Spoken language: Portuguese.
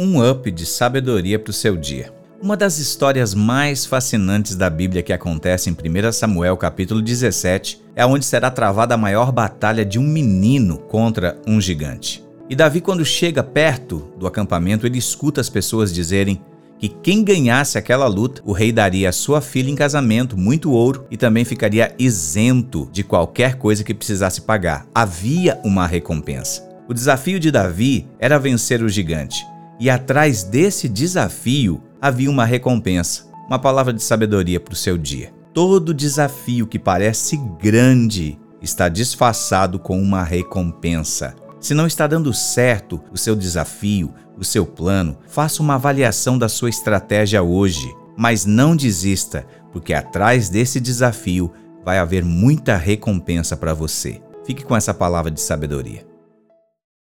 um up de sabedoria para o seu dia. Uma das histórias mais fascinantes da Bíblia que acontece em 1 Samuel capítulo 17 é onde será travada a maior batalha de um menino contra um gigante. E Davi, quando chega perto do acampamento, ele escuta as pessoas dizerem que quem ganhasse aquela luta, o rei daria a sua filha em casamento, muito ouro e também ficaria isento de qualquer coisa que precisasse pagar. Havia uma recompensa. O desafio de Davi era vencer o gigante. E atrás desse desafio havia uma recompensa, uma palavra de sabedoria para o seu dia. Todo desafio que parece grande está disfarçado com uma recompensa. Se não está dando certo o seu desafio, o seu plano, faça uma avaliação da sua estratégia hoje. Mas não desista, porque atrás desse desafio vai haver muita recompensa para você. Fique com essa palavra de sabedoria.